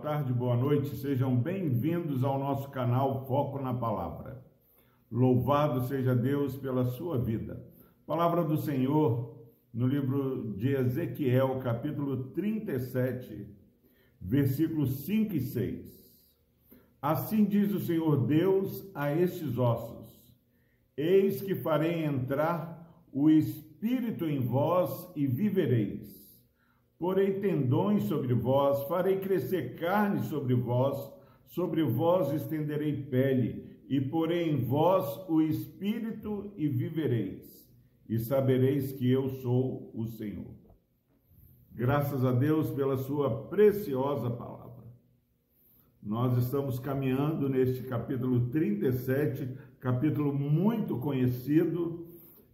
tarde, boa noite, sejam bem-vindos ao nosso canal Foco na Palavra. Louvado seja Deus pela sua vida. Palavra do Senhor no livro de Ezequiel, capítulo 37, versículos 5 e 6. Assim diz o Senhor Deus a estes ossos: Eis que farei entrar o Espírito em vós e vivereis Porei tendões sobre vós, farei crescer carne sobre vós, sobre vós estenderei pele, e porei em vós o espírito e vivereis, e sabereis que eu sou o Senhor. Graças a Deus pela sua preciosa palavra. Nós estamos caminhando neste capítulo 37, capítulo muito conhecido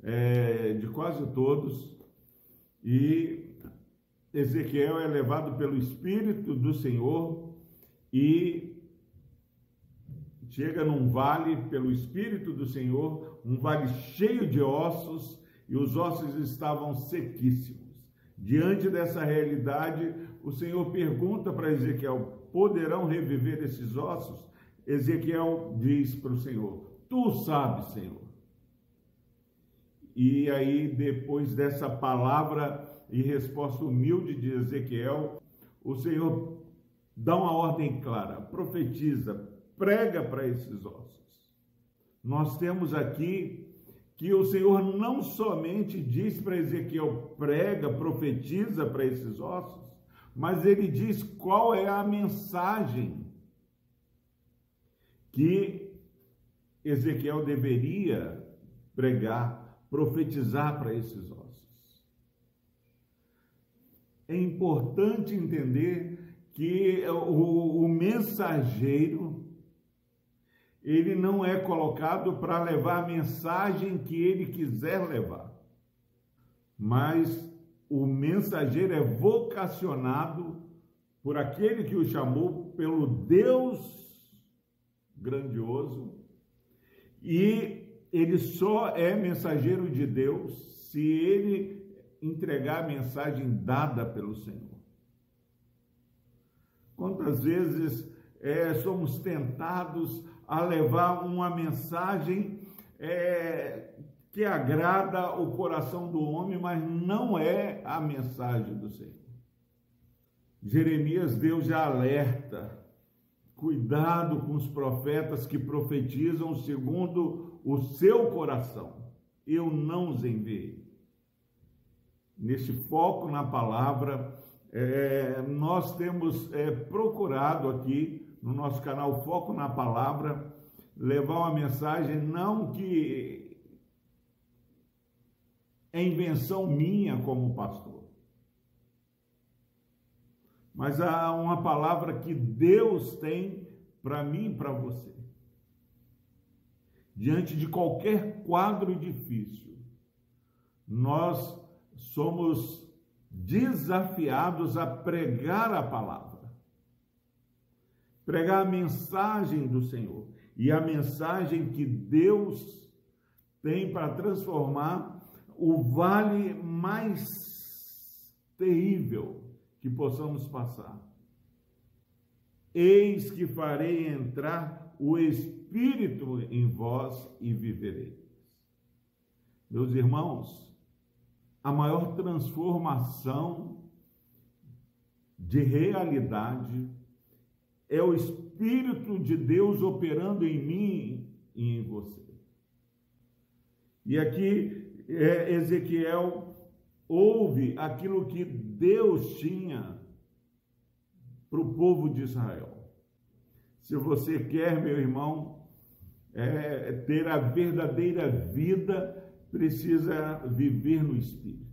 é, de quase todos, e Ezequiel é levado pelo Espírito do Senhor e chega num vale pelo Espírito do Senhor, um vale cheio de ossos, e os ossos estavam sequíssimos. Diante dessa realidade, o Senhor pergunta para Ezequiel: poderão reviver esses ossos? Ezequiel diz para o Senhor: Tu sabes, Senhor. E aí, depois dessa palavra, e resposta humilde de Ezequiel, o Senhor dá uma ordem clara, profetiza, prega para esses ossos. Nós temos aqui que o Senhor não somente diz para Ezequiel, prega, profetiza para esses ossos, mas ele diz qual é a mensagem que Ezequiel deveria pregar, profetizar para esses ossos é importante entender que o, o mensageiro ele não é colocado para levar a mensagem que ele quiser levar, mas o mensageiro é vocacionado por aquele que o chamou, pelo Deus grandioso, e ele só é mensageiro de Deus se ele entregar a mensagem dada pelo Senhor. Quantas vezes é, somos tentados a levar uma mensagem é, que agrada o coração do homem, mas não é a mensagem do Senhor. Jeremias, Deus já alerta, cuidado com os profetas que profetizam segundo o seu coração. Eu não os enviei nesse foco na palavra, é, nós temos é, procurado aqui no nosso canal Foco na Palavra levar uma mensagem não que é invenção minha como pastor, mas há uma palavra que Deus tem para mim e para você. Diante de qualquer quadro difícil, nós somos desafiados a pregar a palavra, pregar a mensagem do Senhor e a mensagem que Deus tem para transformar o vale mais terrível que possamos passar. Eis que farei entrar o Espírito em vós e vivereis. Meus irmãos, a maior transformação de realidade é o Espírito de Deus operando em mim e em você. E aqui é, Ezequiel ouve aquilo que Deus tinha para o povo de Israel. Se você quer, meu irmão, é, ter a verdadeira vida, precisa viver no Espírito.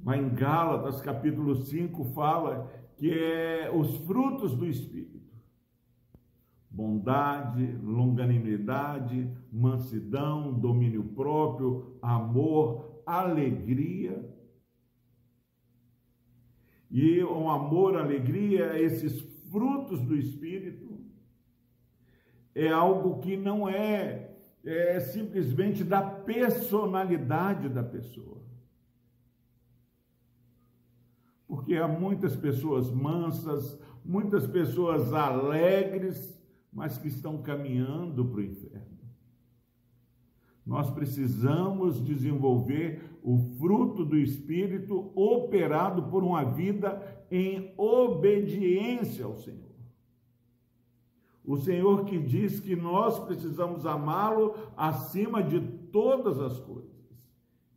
Mas em Gálatas, capítulo 5, fala que é os frutos do Espírito: bondade, longanimidade, mansidão, domínio próprio, amor, alegria. E o amor, alegria, esses frutos do Espírito, é algo que não é é, simplesmente da personalidade da pessoa. porque há muitas pessoas mansas, muitas pessoas alegres, mas que estão caminhando para o inferno. Nós precisamos desenvolver o fruto do Espírito operado por uma vida em obediência ao Senhor. O Senhor que diz que nós precisamos amá-lo acima de todas as coisas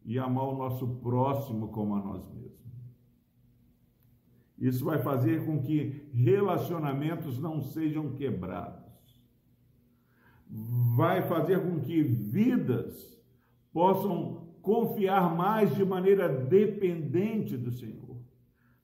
e amar o nosso próximo como a nós mesmos. Isso vai fazer com que relacionamentos não sejam quebrados. Vai fazer com que vidas possam confiar mais de maneira dependente do Senhor.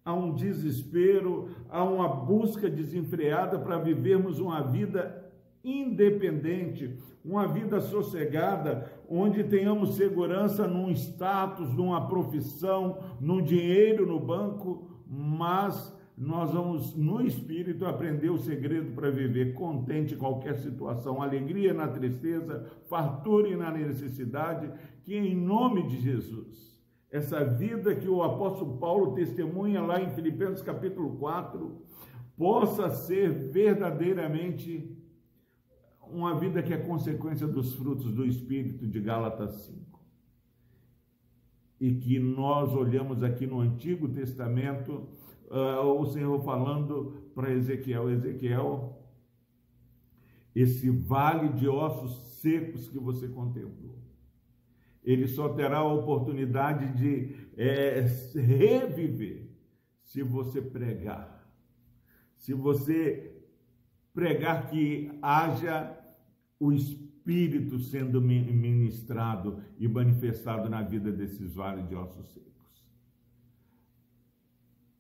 Há um desespero, há uma busca desenfreada para vivermos uma vida independente, uma vida sossegada, onde tenhamos segurança num status, numa profissão, num dinheiro no banco, mas nós vamos, no Espírito, aprender o segredo para viver contente em qualquer situação, alegria na tristeza, fartura na necessidade, que em nome de Jesus, essa vida que o apóstolo Paulo testemunha lá em Filipenses capítulo 4, possa ser verdadeiramente uma vida que é consequência dos frutos do Espírito de Gálatas 5. E que nós olhamos aqui no Antigo Testamento, uh, o Senhor falando para Ezequiel: Ezequiel, esse vale de ossos secos que você contemplou, ele só terá a oportunidade de é, reviver se você pregar, se você pregar que haja o Espírito sendo ministrado e manifestado na vida desses vales de ossos secos.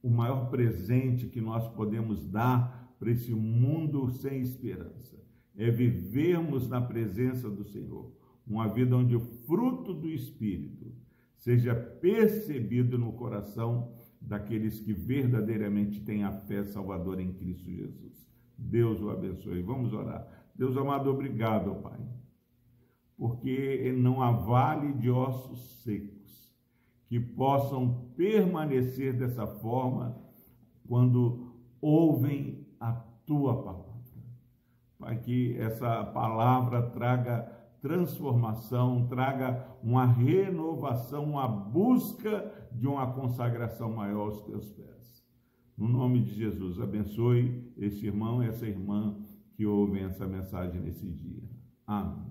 O maior presente que nós podemos dar para esse mundo sem esperança é vivermos na presença do Senhor, uma vida onde o fruto do Espírito seja percebido no coração daqueles que verdadeiramente têm a fé salvadora em Cristo Jesus. Deus o abençoe. Vamos orar. Deus amado, obrigado, Pai, porque não há vale de ossos secos que possam permanecer dessa forma quando ouvem a tua palavra. Pai, que essa palavra traga transformação, traga uma renovação, uma busca de uma consagração maior aos teus pés. No nome de Jesus, abençoe esse irmão e essa irmã que ouvem essa mensagem nesse dia. Amém.